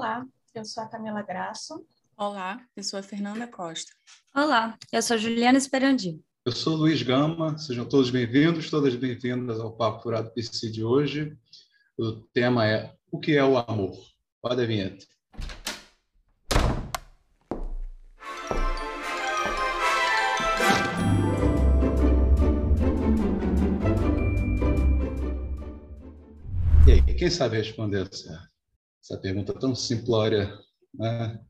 Olá, eu sou a Camila Graço. Olá, eu sou a Fernanda Costa. Olá, eu sou a Juliana Esperandi. Eu sou Luiz Gama, sejam todos bem-vindos, todas bem-vindas ao Papo Furado PC de hoje. O tema é O que é o amor? Roda a vinheta. E aí, quem sabe responder essa, essa pergunta tão simplória? Né?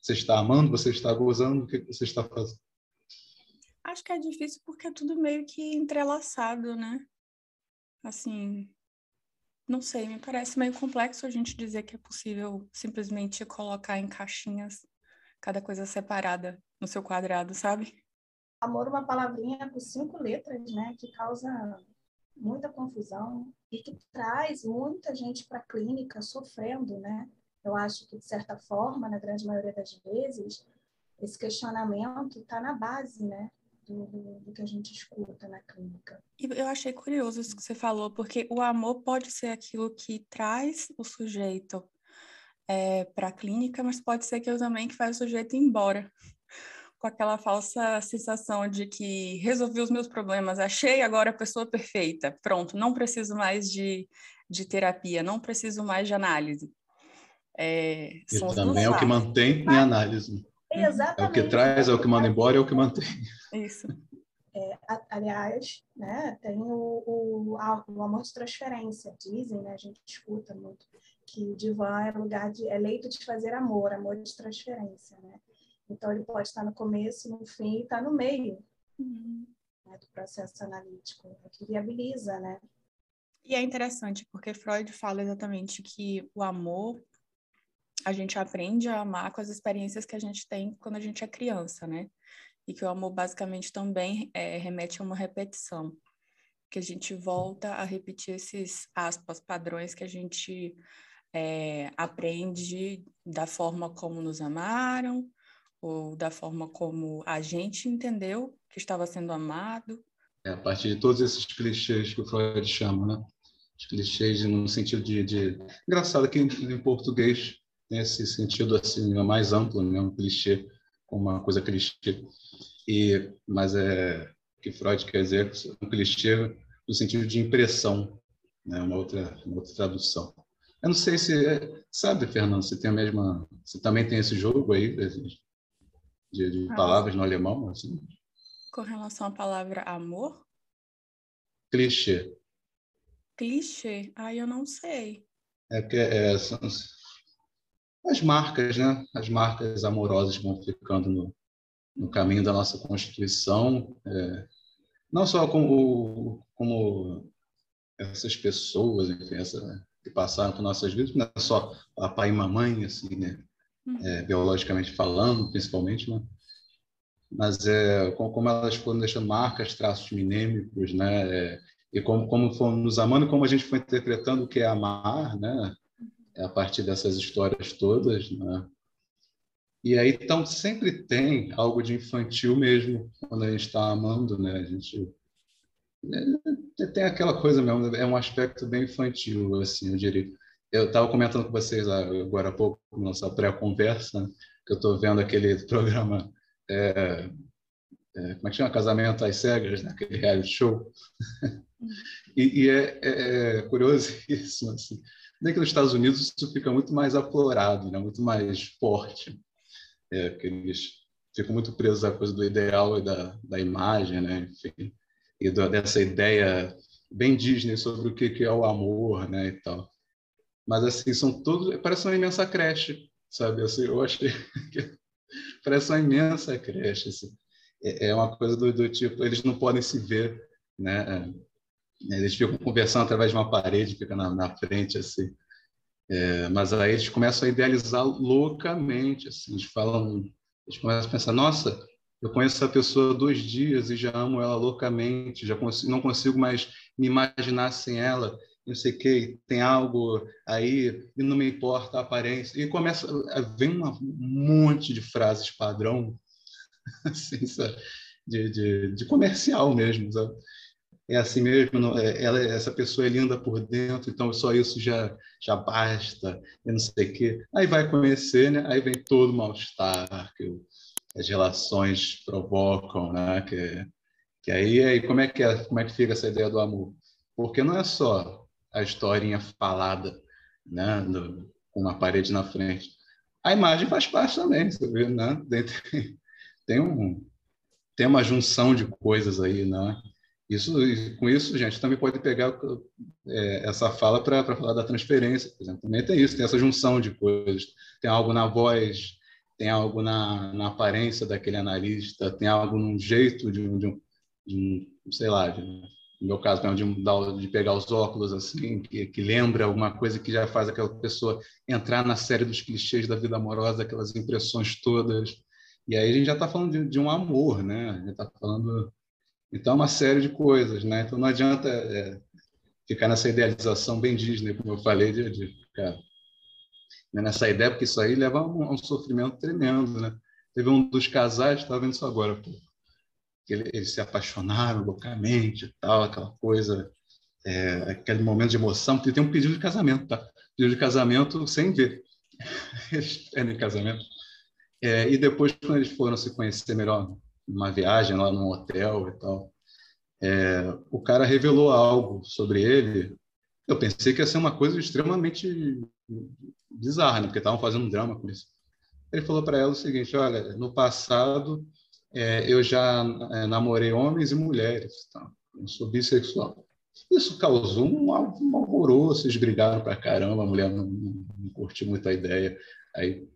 Você está amando? Você está gozando? O que você está fazendo? Acho que é difícil porque é tudo meio que entrelaçado, né? Assim, não sei, me parece meio complexo a gente dizer que é possível simplesmente colocar em caixinhas cada coisa separada no seu quadrado, sabe? Amor, é uma palavrinha com cinco letras, né? Que causa muita confusão e que traz muita gente para a clínica sofrendo, né? Eu acho que, de certa forma, na grande maioria das vezes, esse questionamento está na base, né? Do, do, que a gente escuta na clínica. E eu achei curioso isso que você falou, porque o amor pode ser aquilo que traz o sujeito é, para a clínica, mas pode ser aquilo também que faz o sujeito ir embora com aquela falsa sensação de que resolvi os meus problemas, achei agora a pessoa perfeita, pronto, não preciso mais de, de terapia, não preciso mais de análise. É, e também é o que mantém em análise. Exatamente. É o que traz, é o que manda embora, é o que mantém. Isso. É, aliás, né, tem o, o, o, amor de transferência. Dizem, né, a gente escuta muito, que o divã é lugar de, é leito de fazer amor, amor de transferência. Né? Então, ele pode estar no começo, no fim e estar no meio uhum. né, do processo analítico, é que viabiliza, né? E é interessante, porque Freud fala exatamente que o amor, a gente aprende a amar com as experiências que a gente tem quando a gente é criança, né? E que o amor basicamente também é, remete a uma repetição, que a gente volta a repetir esses, aspas, padrões que a gente é, aprende da forma como nos amaram, ou da forma como a gente entendeu que estava sendo amado. É, a partir de todos esses clichês que o Freud chama, né? Os clichês no sentido de, de... engraçado que em, em, português tem esse sentido assim mais amplo, né? Um clichê como uma coisa clichê. E mas é que Freud quer dizer um clichê no sentido de impressão, né? Uma outra uma outra tradução. Eu não sei se sabe, Fernando, se tem a mesma, se também tem esse jogo aí de, de ah. palavras no alemão, assim? Com relação à palavra amor? Clichê. Clichê? Ah, eu não sei. É porque é, são as marcas, né? As marcas amorosas vão ficando no, no caminho da nossa Constituição, é, não só como, como essas pessoas, enfim, essa, que passaram por nossas vidas, não é só papai e mamãe, assim, né? É, biologicamente falando, principalmente, né? mas é, como elas foram deixando marcas, traços minêmicos, né? É, e como, como fomos nos amando, como a gente foi interpretando o que é amar, né? É a partir dessas histórias todas, né? E aí, então, sempre tem algo de infantil mesmo quando a gente está amando, né? A gente é, tem aquela coisa mesmo, é um aspecto bem infantil, assim, eu diria eu estava comentando com vocês agora há pouco, nossa pré-conversa, né, que eu estou vendo aquele programa, é, é, como é que chama? Casamento às Cegas, né? aquele reality show. e, e é, é, é, curioso isso. Assim. Nem que nos Estados Unidos isso fica muito mais aflorado, né? muito mais forte. É, eles ficam muito presos à coisa do ideal e da, da imagem, né? Enfim, e do, dessa ideia bem Disney sobre o que, que é o amor né? e tal. Mas, assim, são todos... Parece uma imensa creche, sabe? Assim, eu achei que parece uma imensa creche, assim. É, é uma coisa do, do, tipo, eles não podem se ver, né? É, eles ficam conversando através de uma parede, fica na, na frente, assim. É, mas aí eles começam a idealizar loucamente, assim. Eles falam... Eles começam a pensar, nossa, eu conheço essa pessoa há dois dias e já amo ela loucamente, já consigo, não consigo mais me imaginar sem ela não sei o que, tem algo aí e não me importa a aparência. E começa a vir um monte de frases padrão, assim, de, de, de, comercial mesmo, sabe? é assim mesmo, não, é, ela, essa pessoa é linda por dentro, então só isso já, já basta, e não sei o quê. Aí vai conhecer, né? aí vem todo o mal-estar que as relações provocam, né? que, que aí, aí como, é que é, como é que fica essa ideia do amor? Porque não é só a historinha falada né? Com uma parede na frente. A imagem faz parte também, você vê, né? Tem, tem, um, tem uma junção de coisas aí, né? Isso, com isso, gente, também pode pegar é, essa fala para falar da transferência, por exemplo. Também tem isso, tem essa junção de coisas. Tem algo na voz, tem algo na, na aparência daquele analista, tem algo num jeito de, de, de, de sei lá, de, no meu caso, de, de pegar os óculos assim, que, que lembra alguma coisa que já faz aquela pessoa entrar na série dos clichês da vida amorosa, aquelas impressões todas. E aí a gente já está falando de, de, um amor, né? A gente está falando então, uma série de coisas, né? Então, não adianta é, ficar nessa idealização bem Disney, como eu falei, de, de ficar né, nessa ideia, porque isso aí leva a um, a um, sofrimento tremendo, né? Teve um dos casais, estava vendo isso agora, pô, que ele, eles se apaixonaram loucamente tal, aquela coisa, é, aquele momento de emoção, porque tem um pedido de casamento, tá? Pedido de casamento sem ver. eles pedem casamento. É, e depois, quando eles foram se conhecer melhor uma viagem lá num hotel e tal. É, o cara revelou algo sobre ele. Eu pensei que ia ser uma coisa extremamente bizarra, né? porque estavam fazendo um drama com isso. Ele falou para ela o seguinte: olha, no passado é, eu já é, namorei homens e mulheres, tá? eu sou bissexual. Isso causou um, um alvoroço, eles brigaram para caramba, a mulher não, não, curtiu muito a ideia. Aí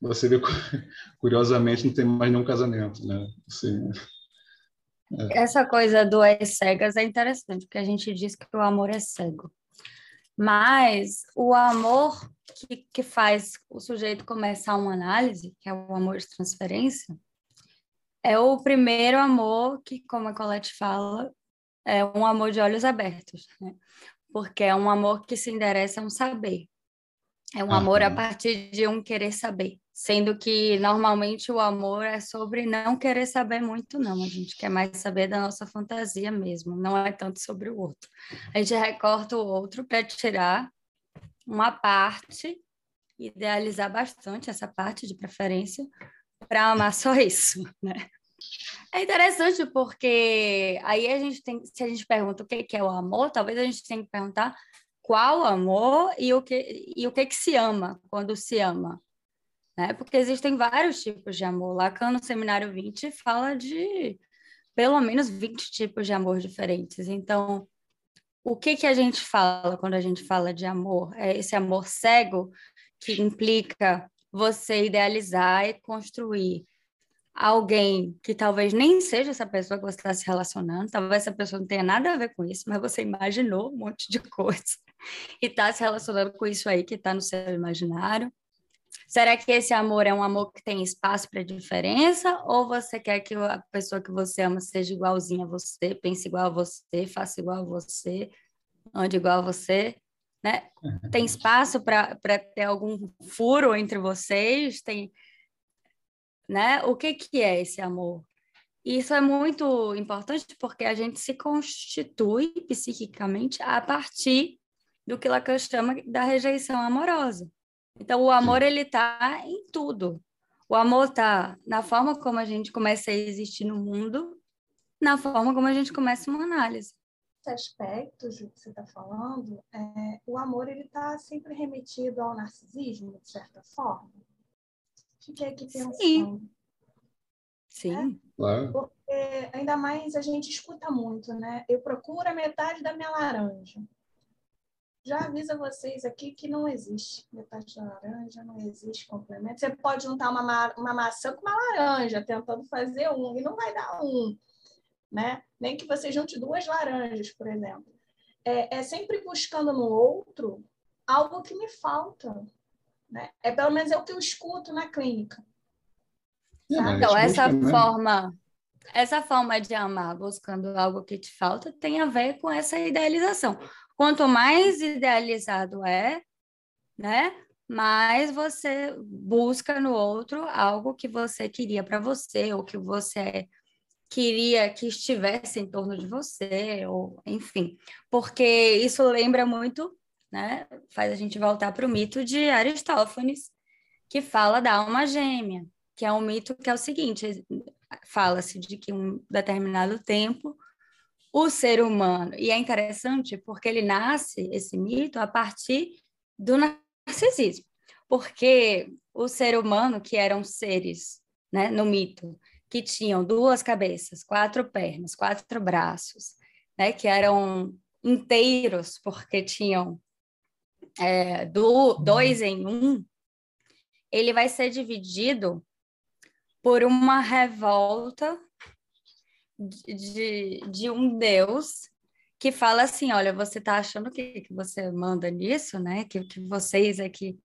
você vê, curiosamente, não tem mais nenhum casamento, né? Assim, é. Essa coisa do as cegas é interessante, porque a gente diz que o amor é cego. Mas o amor que, que faz o sujeito começar uma análise, que é o amor de transferência, é o primeiro amor que, como a Colette fala, é um amor de olhos abertos, né? Porque é um amor que se endereça a um saber. É um ah, amor a partir de um querer saber. Sendo que normalmente o amor é sobre não querer saber muito, não. A gente quer mais saber da nossa fantasia mesmo, não é tanto sobre o outro. A gente recorta o outro para tirar uma parte, idealizar bastante essa parte de preferência, para amar só isso, né? É interessante porque aí a gente tem, se a gente pergunta o que é o amor, talvez a gente tenha que perguntar qual amor e o que e o que que se ama quando se ama né? Porque existem vários tipos de amor. Lacan, no Seminário 20, fala de pelo menos 20 tipos de amor diferentes. Então, o que, que a gente fala quando a gente fala de amor? É esse amor cego que implica você idealizar e construir alguém que talvez nem seja essa pessoa que você está se relacionando, talvez essa pessoa não tenha nada a ver com isso, mas você imaginou um monte de coisa e está se relacionando com isso aí que está no seu imaginário. Será que esse amor é um amor que tem espaço para diferença? Ou você quer que a pessoa que você ama seja igualzinha a você, pense igual a você, faça igual a você, ande igual a você? Né? Tem espaço para ter algum furo entre vocês? Tem, né? O que, que é esse amor? Isso é muito importante porque a gente se constitui psiquicamente a partir do que Lacan chama da rejeição amorosa. Então, o amor, ele está em tudo. O amor está na forma como a gente começa a existir no mundo, na forma como a gente começa uma análise. Aspectos que você está falando, é, o amor ele está sempre remetido ao narcisismo, de certa forma. Fiquei aqui pensando. Sim. Sim. É? Claro. Porque ainda mais a gente escuta muito, né? Eu procuro a metade da minha laranja já avisa vocês aqui que não existe metade da laranja, não existe complemento. Você pode juntar uma, ma uma maçã com uma laranja, tentando fazer um, e não vai dar um. Né? Nem que você junte duas laranjas, por exemplo. É, é sempre buscando no outro algo que me falta. Né? É pelo menos é o que eu escuto na clínica. É, então, essa busca, forma, né? essa forma de amar buscando algo que te falta tem a ver com essa idealização. Quanto mais idealizado é, né? Mais você busca no outro algo que você queria para você, ou que você queria que estivesse em torno de você, ou enfim, porque isso lembra muito, né? Faz a gente voltar para o mito de Aristófanes, que fala da alma gêmea, que é um mito que é o seguinte: fala-se de que um determinado tempo o ser humano, e é interessante porque ele nasce, esse mito, a partir do narcisismo, porque o ser humano, que eram seres, né, no mito, que tinham duas cabeças, quatro pernas, quatro braços, né, que eram inteiros, porque tinham é, do, dois em um, ele vai ser dividido por uma revolta de, de um Deus que fala assim, olha, você está achando que, que você manda nisso, né? Que, que vocês é que,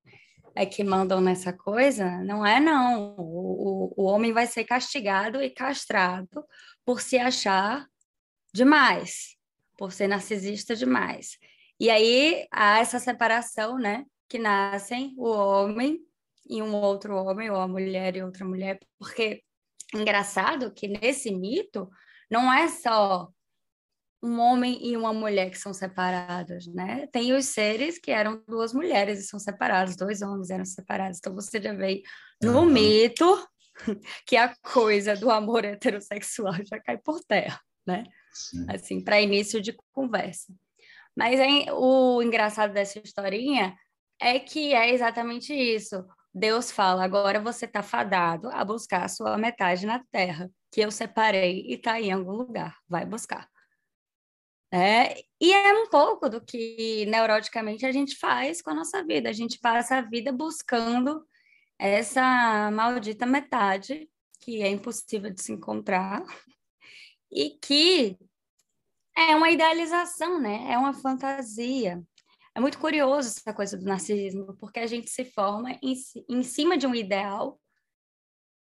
é que mandam nessa coisa? Não é, não. O, o, o homem vai ser castigado e castrado por se achar demais, por ser narcisista demais. E aí há essa separação, né? Que nascem o homem e um outro homem, ou a mulher e outra mulher, porque engraçado que nesse mito não é só um homem e uma mulher que são separados, né? Tem os seres que eram duas mulheres e são separados, dois homens eram separados. Então você já vê no uhum. mito que a coisa do amor heterossexual já cai por terra, né? Sim. Assim, para início de conversa. Mas hein, o engraçado dessa historinha é que é exatamente isso. Deus fala: agora você está fadado a buscar a sua metade na terra, que eu separei e está em algum lugar, vai buscar. É, e é um pouco do que neuroticamente a gente faz com a nossa vida. A gente passa a vida buscando essa maldita metade que é impossível de se encontrar e que é uma idealização, né? É uma fantasia. É muito curioso essa coisa do narcisismo, porque a gente se forma em, em cima de um ideal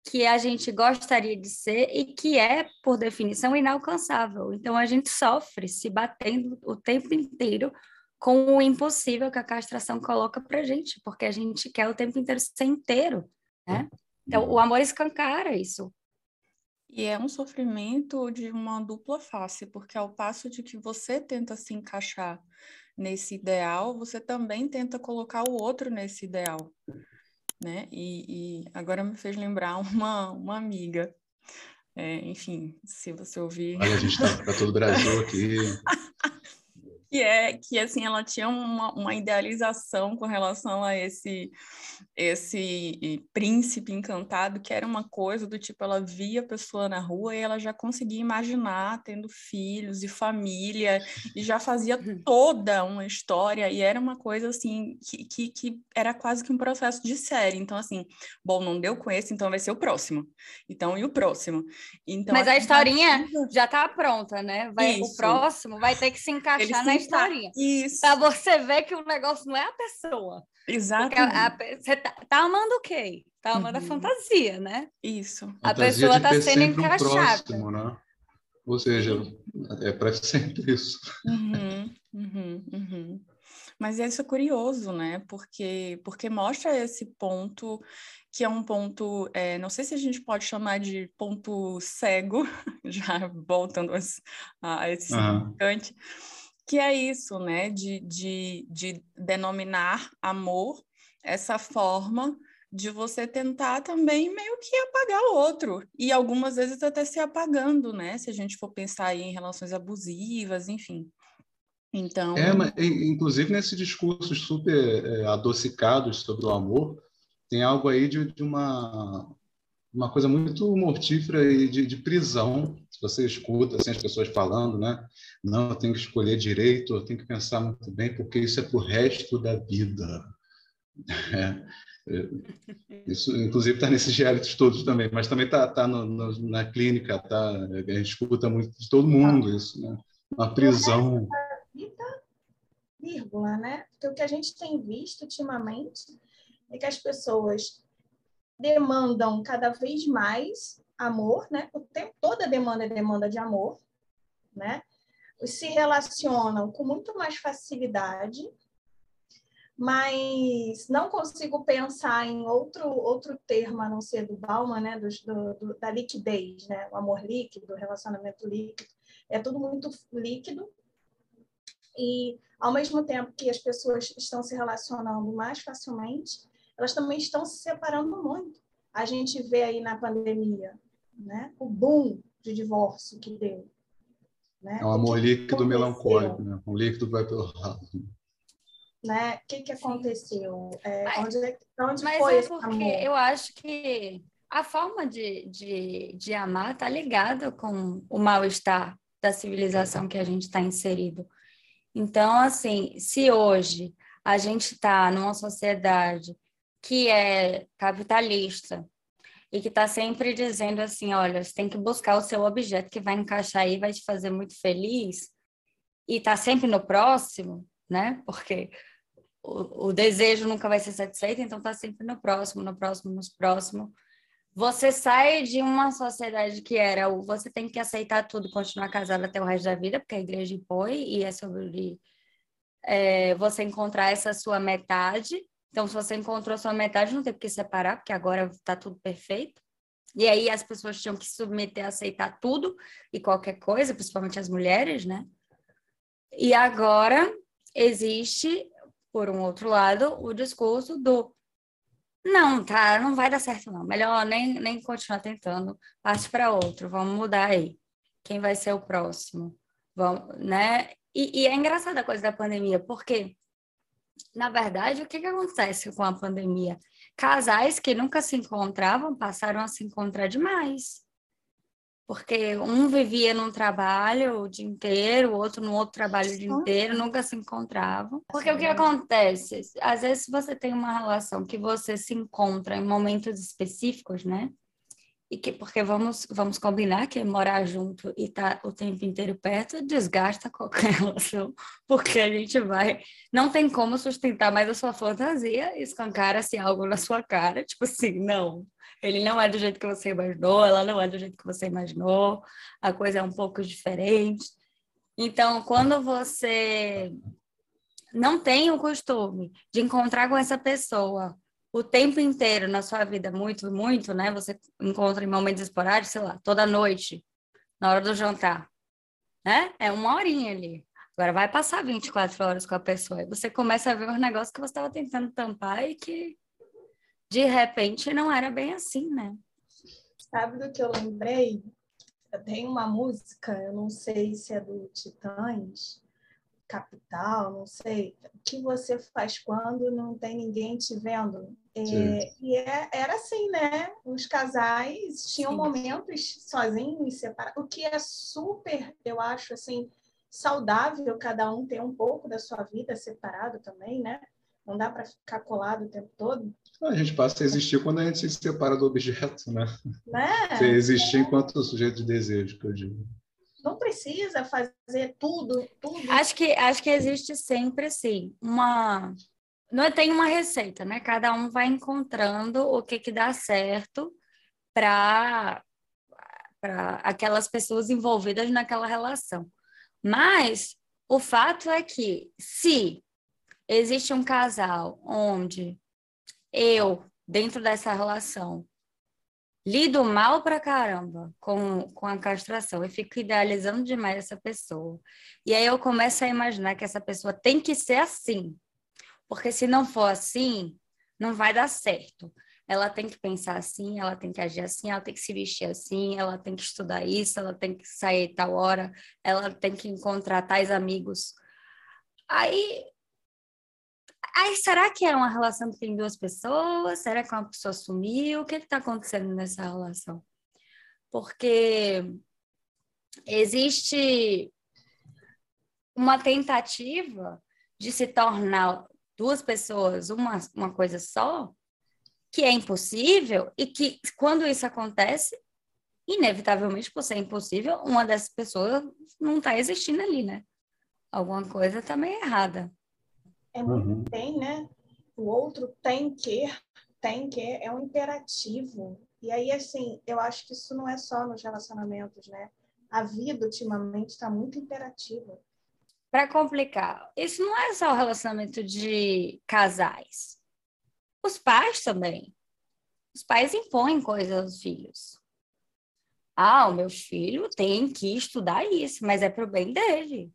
que a gente gostaria de ser e que é, por definição, inalcançável. Então, a gente sofre se batendo o tempo inteiro com o impossível que a castração coloca para gente, porque a gente quer o tempo inteiro ser inteiro, né? Então, o amor escancara isso. E é um sofrimento de uma dupla face, porque ao passo de que você tenta se encaixar nesse ideal, você também tenta colocar o outro nesse ideal, né? E, e agora me fez lembrar uma, uma amiga. É, enfim, se você ouvir. Olha, a gente está para todo o Brasil aqui. que é que assim ela tinha uma, uma idealização com relação a esse esse príncipe encantado que era uma coisa do tipo ela via a pessoa na rua e ela já conseguia imaginar tendo filhos e família e já fazia uhum. toda uma história. E era uma coisa assim que, que, que era quase que um processo de série. Então assim bom não deu com esse então vai ser o próximo. Então e o próximo? Então mas a historinha já está pronta né? Vai Isso. o próximo vai ter que se encaixar na historinha. Isso. Pra você ver que o negócio não é a pessoa. Exato. Você tá, tá, amando o quê? Tá amando uhum. a fantasia, né? Isso. A, pessoa tá sendo encaixada. Um próximo, né? Ou seja, é para sempre isso. Uhum, uhum, uhum. Mas isso é curioso, né? Porque, porque mostra esse ponto que é um ponto, é, não sei se a gente pode chamar de ponto cego, já voltando a, a esse significante, que é isso, né, de, de, de denominar amor essa forma de você tentar também meio que apagar o outro e algumas vezes até se apagando, né? Se a gente for pensar em relações abusivas, enfim. Então. É, mas, inclusive nesse discurso super é, sobre o amor, tem algo aí de, de uma uma coisa muito mortífera e de, de, prisão. Se você escuta assim, as pessoas falando, né? Não, eu tenho que escolher direito, eu tenho que pensar muito bem, porque isso é para o resto da vida. É, é, isso, inclusive, está nesses realities todos também, mas também está tá, tá na clínica, tá, a gente escuta muito de todo mundo isso, né? Uma prisão. Vida, vírgula, né? Porque o que a gente tem visto ultimamente é que as pessoas demandam cada vez mais amor, né? O tempo toda demanda é demanda de amor, né? Se relacionam com muito mais facilidade, mas não consigo pensar em outro outro termo a não ser do Bauman, né, do, do, da liquidez, né, o amor líquido, o relacionamento líquido, é tudo muito líquido e ao mesmo tempo que as pessoas estão se relacionando mais facilmente, elas também estão se separando muito. A gente vê aí na pandemia, né, o boom de divórcio que deu. Né? É um amor líquido melancólico, né? um líquido vai pelo ralo né? O que, que aconteceu? É, mas, onde, é onde mas foi é porque eu acho que a forma de, de, de amar está ligada com o mal-estar da civilização que a gente está inserido. Então, assim, se hoje a gente está numa sociedade que é capitalista e que está sempre dizendo assim, olha, você tem que buscar o seu objeto que vai encaixar aí, vai te fazer muito feliz, e está sempre no próximo, né? Porque o, o desejo nunca vai ser satisfeito, então está sempre no próximo, no próximo, no próximo. Você sai de uma sociedade que era o você tem que aceitar tudo, continuar casado até o resto da vida, porque a igreja impõe, e é sobre é, você encontrar essa sua metade. Então, se você encontrou sua metade, não tem que separar, porque agora está tudo perfeito. E aí as pessoas tinham que se submeter a aceitar tudo e qualquer coisa, principalmente as mulheres, né? E agora existe por um outro lado, o discurso do não, tá, não vai dar certo não. Melhor nem, nem continuar tentando, parte para outro, vamos mudar aí. Quem vai ser o próximo? Vamos, né? E, e é engraçada a coisa da pandemia, porque na verdade, o que, que acontece com a pandemia? Casais que nunca se encontravam passaram a se encontrar demais porque um vivia num trabalho o dia inteiro, o outro no outro trabalho o dia inteiro, nunca se encontravam. Porque o que acontece? Às vezes você tem uma relação que você se encontra em momentos específicos, né? E que, porque vamos, vamos combinar que morar junto e estar tá o tempo inteiro perto desgasta qualquer relação, porque a gente vai. Não tem como sustentar mais a sua fantasia, escancara-se algo na sua cara, tipo assim, não, ele não é do jeito que você imaginou, ela não é do jeito que você imaginou, a coisa é um pouco diferente. Então, quando você não tem o costume de encontrar com essa pessoa o tempo inteiro na sua vida, muito, muito, né? Você encontra em momentos esporádicos, sei lá, toda noite, na hora do jantar, né? É uma horinha ali. Agora vai passar 24 horas com a pessoa e você começa a ver os negócios que você estava tentando tampar e que de repente não era bem assim, né? Sabe do que eu lembrei? Tem uma música, eu não sei se é do Titãs, Capital, não sei, o que você faz quando não tem ninguém te vendo? É, e é, era assim, né? Os casais tinham Sim. momentos sozinhos, separados, o que é super, eu acho, assim, saudável cada um ter um pouco da sua vida separado também, né? Não dá para ficar colado o tempo todo. A gente passa a existir quando a gente se separa do objeto, né? né? Você existir enquanto sujeito de desejo, que eu digo. Não precisa fazer tudo, tudo. Acho que, acho que existe sempre, assim, uma... Não tem uma receita, né? Cada um vai encontrando o que, que dá certo para aquelas pessoas envolvidas naquela relação. Mas o fato é que se existe um casal onde eu, dentro dessa relação, lido mal pra caramba com, com a castração e fico idealizando demais essa pessoa. E aí eu começo a imaginar que essa pessoa tem que ser assim, porque se não for assim, não vai dar certo. Ela tem que pensar assim, ela tem que agir assim, ela tem que se vestir assim, ela tem que estudar isso, ela tem que sair tal hora, ela tem que encontrar tais amigos. Aí Aí, será que é uma relação que tem duas pessoas? Será que uma pessoa sumiu? O que está acontecendo nessa relação? Porque existe uma tentativa de se tornar duas pessoas uma, uma coisa só, que é impossível e que, quando isso acontece, inevitavelmente, por ser impossível, uma dessas pessoas não está existindo ali, né? Alguma coisa está meio errada. É muito uhum. tem, né? O outro tem que, tem que, é um imperativo. E aí, assim, eu acho que isso não é só nos relacionamentos, né? A vida, ultimamente, está muito imperativa. para complicar, isso não é só o relacionamento de casais. Os pais também. Os pais impõem coisas aos filhos. Ah, o meu filho tem que estudar isso, mas é para o bem dele.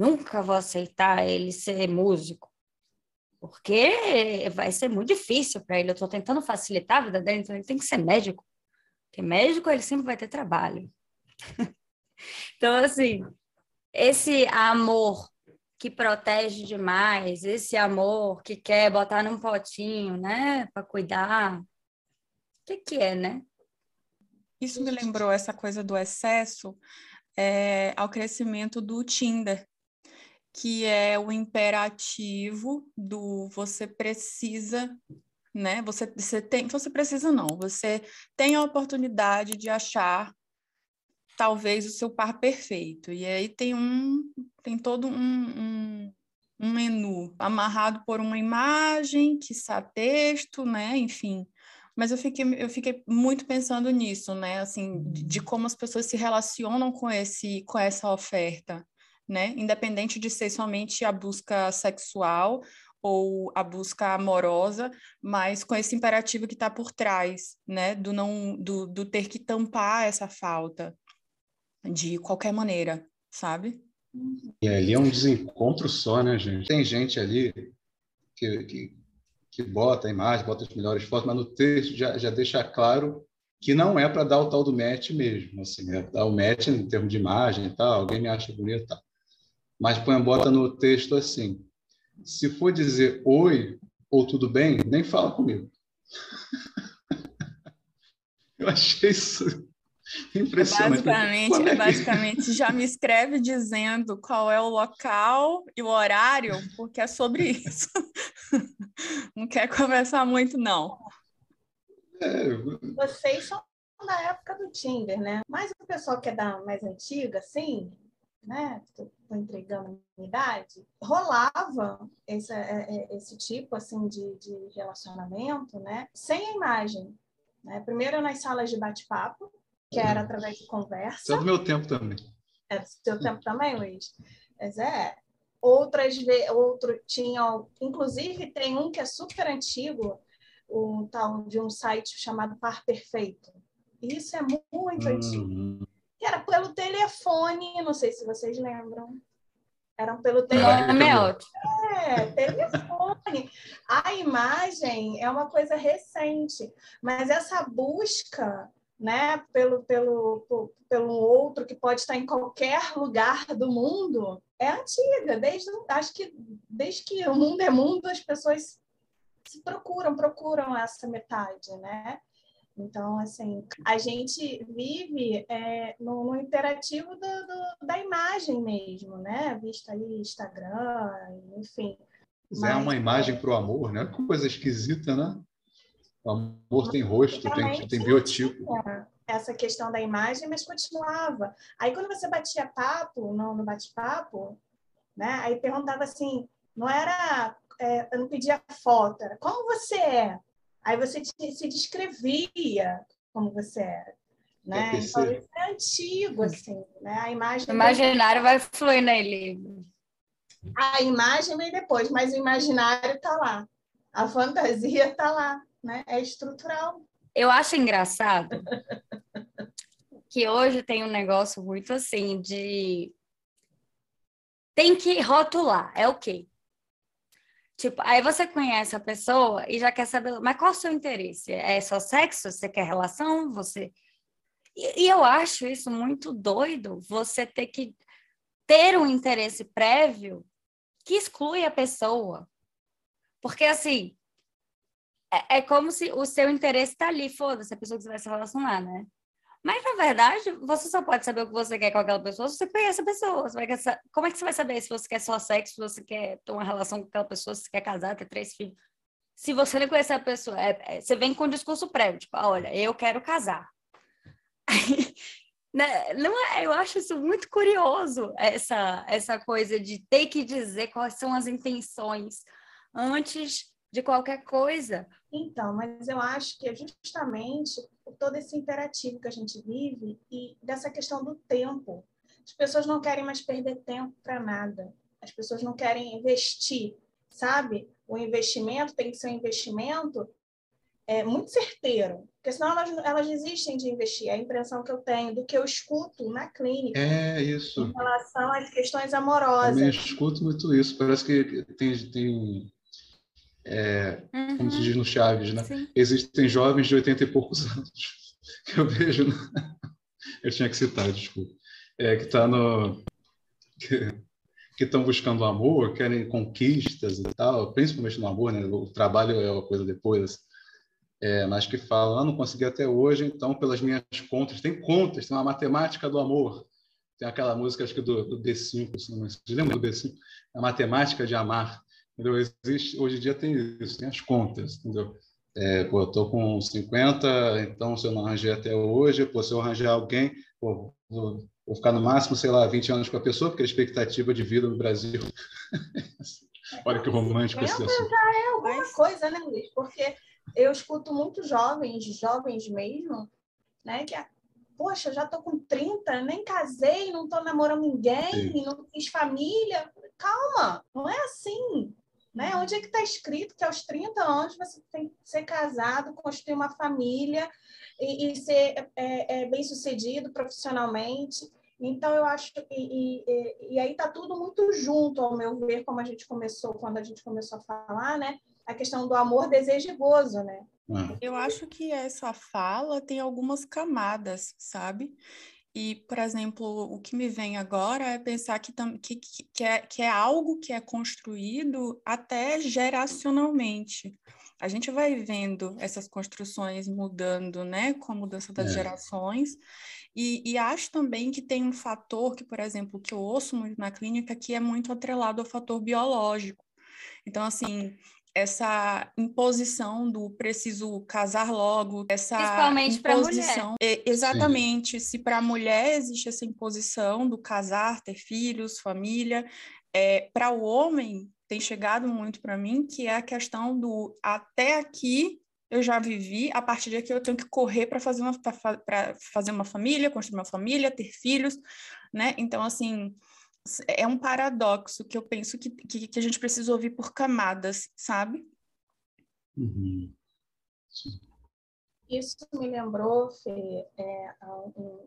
Nunca vou aceitar ele ser músico, porque vai ser muito difícil para ele. Eu estou tentando facilitar a vida dele, então ele tem que ser médico. Porque médico ele sempre vai ter trabalho. então, assim, esse amor que protege demais, esse amor que quer botar num potinho, né, para cuidar, o que, que é, né? Isso me lembrou essa coisa do excesso é, ao crescimento do Tinder, que é o imperativo do você precisa, né? Você, você tem, você precisa não, você tem a oportunidade de achar talvez o seu par perfeito. E aí tem um, tem todo um, um, um menu amarrado por uma imagem, que está texto, né? Enfim. Mas eu fiquei, eu fiquei muito pensando nisso, né? Assim, de, de como as pessoas se relacionam com esse, com essa oferta, né? Independente de ser somente a busca sexual ou a busca amorosa, mas com esse imperativo que está por trás, né? Do não, do, do ter que tampar essa falta de qualquer maneira, sabe? E ali é um desencontro só, né, gente? Tem gente ali que, que, que bota a imagem, bota as melhores fotos, mas no texto já, já deixa claro que não é para dar o tal do match mesmo, assim, é dar o match em termos de imagem e tal, alguém me acha bonito e tal. Mas põe, bota no texto assim, se for dizer oi ou tudo bem, nem fala comigo. Eu achei isso Impressionante. Basicamente, é basicamente já me escreve dizendo qual é o local e o horário, porque é sobre isso. Não quer conversar muito, não. É. Vocês são da época do Tinder, né? Mas o pessoal que é da mais antiga, assim, né? Estou entregando a minha idade, rolava esse, é, é, esse tipo assim de, de relacionamento, né? Sem a imagem. Né? Primeiro nas salas de bate-papo, que era através de conversa. Isso é do meu tempo também. É do seu tempo também, Luiz? Mas é. Outras outro tinha, inclusive tem um que é super antigo, um tal de um site chamado Par Perfeito. Isso é muito uhum. antigo. Que era pelo telefone, não sei se vocês lembram. Eram pelo telefone. É, telefone. A imagem é uma coisa recente, mas essa busca né, pelo, pelo, pelo outro que pode estar em qualquer lugar do mundo, é antiga. Desde, acho que desde que o mundo é mundo, as pessoas se procuram, procuram essa metade, né? Então, assim, a gente vive é, no, no, imperativo do, do, da imagem mesmo, né? Vista ali Instagram, enfim. Mas, é uma imagem para o amor, né? Coisa esquisita, né? O amor tem rosto, tem, tem biotipo. Essa questão da imagem, mas continuava. Aí, quando você batia papo, no, no bate-papo, né? aí perguntava assim, não era, é, eu não pedia foto, era como você é. Aí você te, se descrevia como você era. Né? Então, isso é antigo, assim, né? A imagem... O imaginário vai fluir nele. A imagem vem depois, mas o imaginário está lá. A fantasia está lá né? É estrutural. Eu acho engraçado que hoje tem um negócio muito assim de tem que rotular, é o quê? Tipo, aí você conhece a pessoa e já quer saber, mas qual é o seu interesse? É só sexo? Você quer relação? Você e, e eu acho isso muito doido, você ter que ter um interesse prévio que exclui a pessoa. Porque assim, é, é como se o seu interesse está ali, foda-se a pessoa que você vai se relacionar, né? Mas, na verdade, você só pode saber o que você quer com aquela pessoa se você conhece a pessoa. Você. Como é que você vai saber se você quer só sexo, se você quer ter uma relação com aquela pessoa, se você quer casar, ter três filhos? Se você não conhecer a pessoa, é, é, você vem com um discurso prévio, tipo, olha, eu quero casar. né? não é, eu acho isso muito curioso, essa, essa coisa de ter que dizer quais são as intenções antes de qualquer coisa. Então, mas eu acho que é justamente todo esse imperativo que a gente vive e dessa questão do tempo. As pessoas não querem mais perder tempo para nada. As pessoas não querem investir, sabe? O investimento tem que ser um investimento é, muito certeiro, porque senão elas, elas desistem de investir. É a impressão que eu tenho do que eu escuto na clínica. É isso. Em relação às questões amorosas. Eu escuto muito isso. Parece que tem, tem é, uhum. como se diz no Chaves, né? Sim. Existem jovens de 80 e poucos anos que eu vejo. No... Eu tinha que citar, desculpa. É, que está no. que estão buscando amor, querem conquistas e tal, principalmente no amor, né? O trabalho é uma coisa depois, é, mas que falam, ah, não consegui até hoje, então, pelas minhas contas, tem contas, tem uma matemática do amor, tem aquela música, acho que do, do D5, se não me lembra do D5? A matemática de amar, entendeu? Existe, hoje em dia tem isso, tem as contas, entendeu? É, pô, eu tô com 50, então se eu não arranjei até hoje, pô, se eu arranjar alguém, pô, vou, vou ficar no máximo, sei lá, 20 anos com a pessoa, porque a expectativa de vida no Brasil. Olha que romântico esse assunto. já é alguma coisa, né, Luiz? Porque eu escuto muitos jovens, jovens mesmo, né? Que, poxa, já tô com 30, nem casei, não tô namorando ninguém, Sim. não fiz família. Calma, não é assim. Né? Onde é que está escrito que aos 30 anos você tem que ser casado, construir uma família e, e ser é, é, bem sucedido profissionalmente? Então, eu acho que. E, e, e aí está tudo muito junto, ao meu ver, como a gente começou, quando a gente começou a falar, né? a questão do amor, desejo e gozo, né? Ah. Eu acho que essa fala tem algumas camadas, sabe? E, por exemplo, o que me vem agora é pensar que, que, que, é, que é algo que é construído até geracionalmente. A gente vai vendo essas construções mudando, né, com a mudança das é. gerações. E, e, acho também que tem um fator que, por exemplo, que eu ouço muito na clínica, que é muito atrelado ao fator biológico. Então, assim, essa imposição do preciso casar logo, essa Principalmente imposição. É, exatamente. Sim. Se para a mulher existe essa imposição do casar, ter filhos, família, é, para o homem tem chegado muito para mim que é a questão do até aqui eu já vivi, a partir daqui eu tenho que correr para fazer uma para fazer uma família, construir uma família, ter filhos, né? Então assim, é um paradoxo que eu penso que, que, que a gente precisa ouvir por camadas, sabe? Uhum. Isso me lembrou, Fê, é,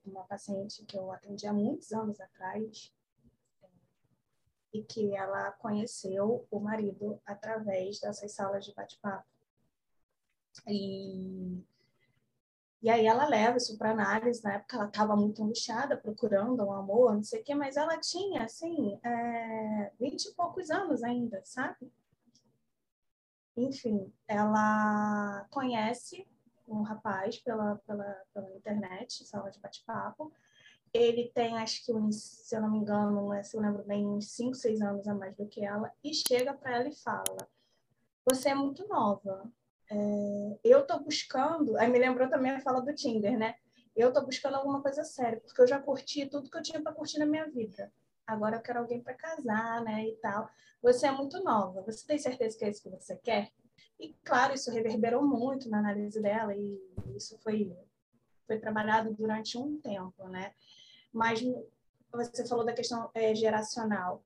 uma paciente que eu atendi há muitos anos atrás e que ela conheceu o marido através dessas salas de bate-papo. E e aí ela leva isso para análise. Na época ela estava muito angustiada, procurando um amor, não sei o quê, mas ela tinha, assim, é, vinte e poucos anos ainda, sabe? Enfim, ela conhece um rapaz pela, pela, pela internet, sala de bate-papo. Ele tem, acho que, uns, se eu não me engano, se eu lembro bem, uns 5, 6 anos a mais do que ela, e chega para ela e fala: Você é muito nova, é, eu estou buscando, aí me lembrou também a fala do Tinder, né? Eu estou buscando alguma coisa séria, porque eu já curti tudo que eu tinha para curtir na minha vida. Agora eu quero alguém para casar, né? E tal. Você é muito nova, você tem certeza que é isso que você quer? E claro, isso reverberou muito na análise dela e isso foi foi trabalhado durante um tempo, né? Mas você falou da questão é, geracional.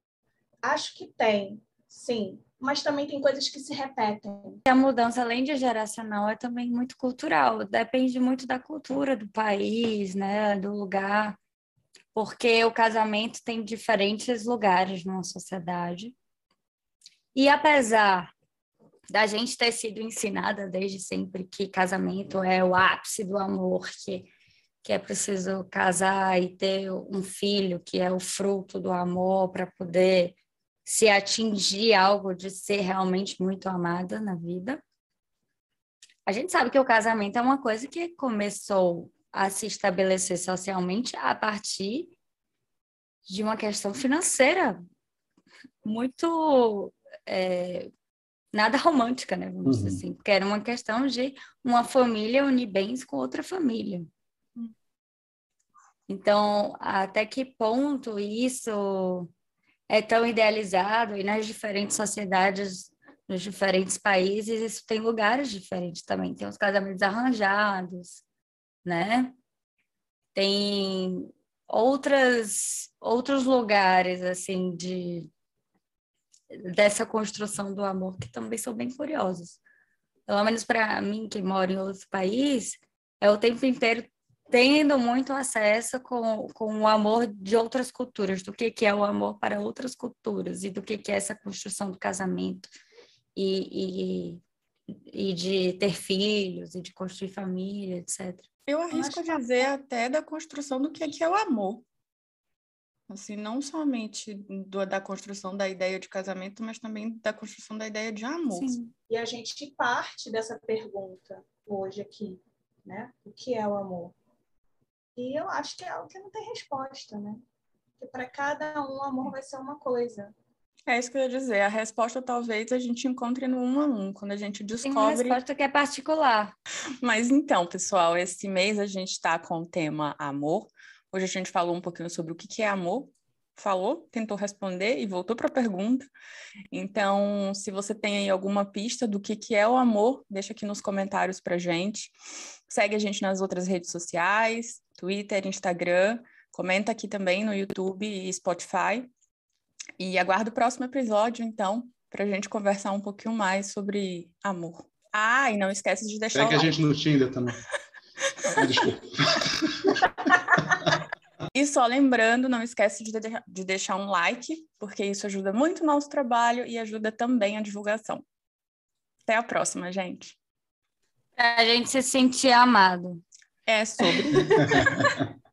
Acho que tem, sim, mas também tem coisas que se repetem. A mudança, além de geracional, é também muito cultural. Depende muito da cultura do país, né, do lugar, porque o casamento tem diferentes lugares numa sociedade. E apesar da gente ter sido ensinada desde sempre que casamento é o ápice do amor, que, que é preciso casar e ter um filho, que é o fruto do amor para poder se atingir algo de ser realmente muito amada na vida. A gente sabe que o casamento é uma coisa que começou a se estabelecer socialmente a partir de uma questão financeira muito é, nada romântica, né? Vamos uhum. dizer assim, porque era uma questão de uma família unir bens com outra família. Hum. Então, até que ponto isso é tão idealizado e nas diferentes sociedades, nos diferentes países, isso tem lugares diferentes também. Tem os casamentos arranjados, né? Tem outras outros lugares assim de dessa construção do amor que também são bem curiosos. Pelo menos para mim que moro em outro país, é o tempo inteiro tendo muito acesso com, com o amor de outras culturas, do que, que é o amor para outras culturas e do que, que é essa construção do casamento e, e, e de ter filhos e de construir família, etc. Eu arrisco a dizer até da construção do que, que é o amor. Assim, não somente do, da construção da ideia de casamento, mas também da construção da ideia de amor. Sim. E a gente parte dessa pergunta hoje aqui, né? O que é o amor? E eu acho que é algo que não tem resposta, né? Porque para cada um, o amor vai ser uma coisa. É isso que eu ia dizer. A resposta talvez a gente encontre no um a um, quando a gente descobre. Tem uma resposta que é particular. Mas então, pessoal, esse mês a gente está com o tema amor. Hoje a gente falou um pouquinho sobre o que é amor, falou, tentou responder e voltou para a pergunta. Então, se você tem aí alguma pista do que, que é o amor, deixa aqui nos comentários para gente. Segue a gente nas outras redes sociais, Twitter, Instagram. Comenta aqui também no YouTube e Spotify. E aguardo o próximo episódio, então, para a gente conversar um pouquinho mais sobre amor. Ah, e não esquece de deixar. Segue a gente no Tinder também. Desculpa. E só lembrando, não esquece de, de, de deixar um like, porque isso ajuda muito o nosso trabalho e ajuda também a divulgação. Até a próxima, gente. Pra gente se sentir amado. É sobre.